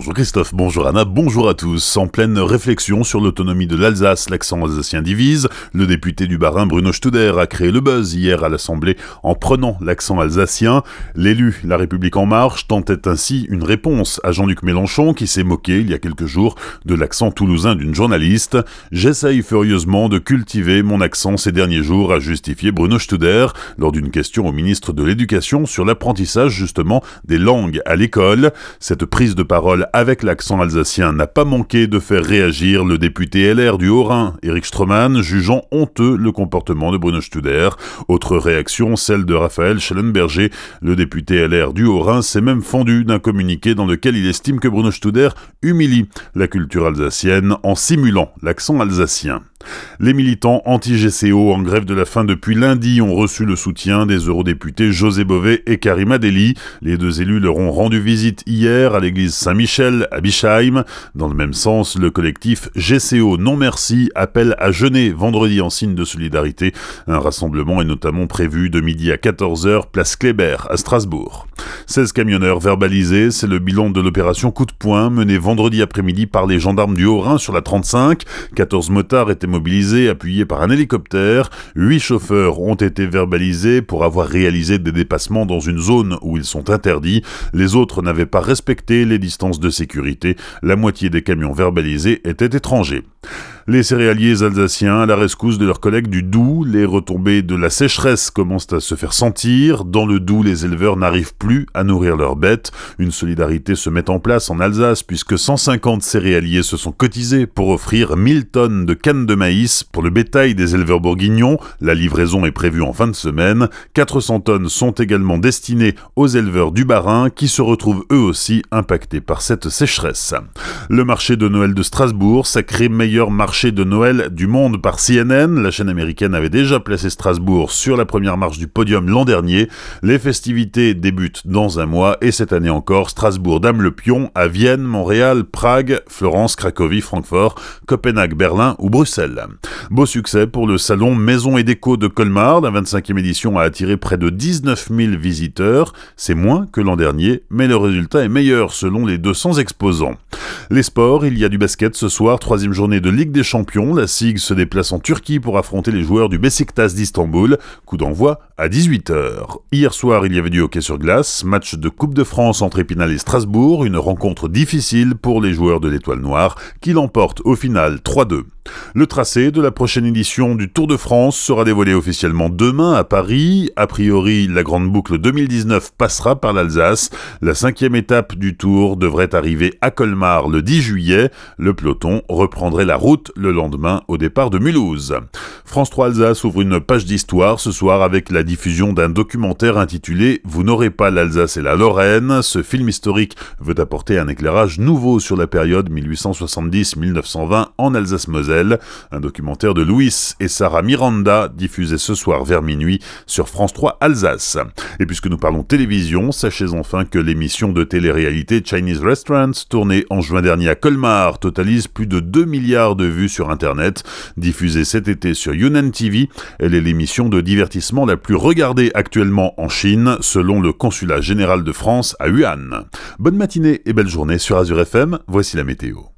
Bonjour Christophe, bonjour Anna, bonjour à tous. En pleine réflexion sur l'autonomie de l'Alsace, l'accent alsacien divise. Le député du Bas-Rhin Bruno Studer a créé le buzz hier à l'Assemblée en prenant l'accent alsacien. L'élu La République En Marche tentait ainsi une réponse à Jean-Luc Mélenchon qui s'est moqué il y a quelques jours de l'accent toulousain d'une journaliste. J'essaye furieusement de cultiver mon accent ces derniers jours, a justifié Bruno Studer lors d'une question au ministre de l'Éducation sur l'apprentissage justement des langues à l'école. Cette prise de parole avec l'accent alsacien n'a pas manqué de faire réagir le député LR du Haut-Rhin, Eric Stroman, jugeant honteux le comportement de Bruno Studer. Autre réaction, celle de Raphaël Schellenberger. Le député LR du Haut-Rhin s'est même fendu d'un communiqué dans lequel il estime que Bruno Studer humilie la culture alsacienne en simulant l'accent alsacien. Les militants anti-GCO en grève de la faim depuis lundi ont reçu le soutien des eurodéputés José Bové et Karima Deli. Les deux élus leur ont rendu visite hier à l'église Saint-Michel à Bischheim. Dans le même sens, le collectif GCO Non Merci appelle à jeûner vendredi en signe de solidarité. Un rassemblement est notamment prévu de midi à 14h place Kléber à Strasbourg. 16 camionneurs verbalisés, c'est le bilan de l'opération coup de poing menée vendredi après-midi par les gendarmes du Haut-Rhin sur la 35. 14 motards étaient mobilisés, appuyés par un hélicoptère. 8 chauffeurs ont été verbalisés pour avoir réalisé des dépassements dans une zone où ils sont interdits. Les autres n'avaient pas respecté les distances de sécurité. La moitié des camions verbalisés étaient étrangers. Les céréaliers alsaciens à la rescousse de leurs collègues du Doubs, les retombées de la sécheresse commencent à se faire sentir. Dans le Doubs, les éleveurs n'arrivent plus à nourrir leurs bêtes. Une solidarité se met en place en Alsace puisque 150 céréaliers se sont cotisés pour offrir 1000 tonnes de cannes de maïs pour le bétail des éleveurs bourguignons. La livraison est prévue en fin de semaine. 400 tonnes sont également destinées aux éleveurs du Bas-Rhin qui se retrouvent eux aussi impactés par cette sécheresse. Le marché de Noël de Strasbourg, sacré meilleur marché de Noël du monde par CNN. La chaîne américaine avait déjà placé Strasbourg sur la première marche du podium l'an dernier. Les festivités débutent dans un mois et cette année encore, Strasbourg dame le pion à Vienne, Montréal, Prague, Florence, Cracovie, Francfort, Copenhague, Berlin ou Bruxelles. Beau succès pour le salon Maison et Déco de Colmar. La 25e édition a attiré près de 19 000 visiteurs. C'est moins que l'an dernier, mais le résultat est meilleur selon les 200 exposants. Les sports, il y a du basket ce soir, troisième journée de Ligue des Champions. La SIG se déplace en Turquie pour affronter les joueurs du Besiktas d'Istanbul. Coup d'envoi à 18h. Hier soir, il y avait du hockey sur glace, match de Coupe de France entre Épinal et Strasbourg, une rencontre difficile pour les joueurs de l'Étoile Noire, qui l'emportent au final 3-2. Le tracé de la prochaine édition du Tour de France sera dévoilé officiellement demain à Paris. A priori, la grande boucle 2019 passera par l'Alsace. La cinquième étape du Tour devrait arriver à Colmar le 10 juillet. Le peloton reprendrait la route le lendemain au départ de Mulhouse. France 3 Alsace ouvre une page d'histoire ce soir avec la diffusion d'un documentaire intitulé Vous n'aurez pas l'Alsace et la Lorraine. Ce film historique veut apporter un éclairage nouveau sur la période 1870-1920 en Alsace-Moselle un documentaire de Louis et Sarah Miranda diffusé ce soir vers minuit sur France 3 Alsace. Et puisque nous parlons télévision, sachez enfin que l'émission de télé-réalité Chinese Restaurants, tournée en juin dernier à Colmar, totalise plus de 2 milliards de vues sur Internet. Diffusée cet été sur Yunnan TV, elle est l'émission de divertissement la plus regardée actuellement en Chine, selon le consulat général de France à Wuhan. Bonne matinée et belle journée sur Azure FM, voici la météo.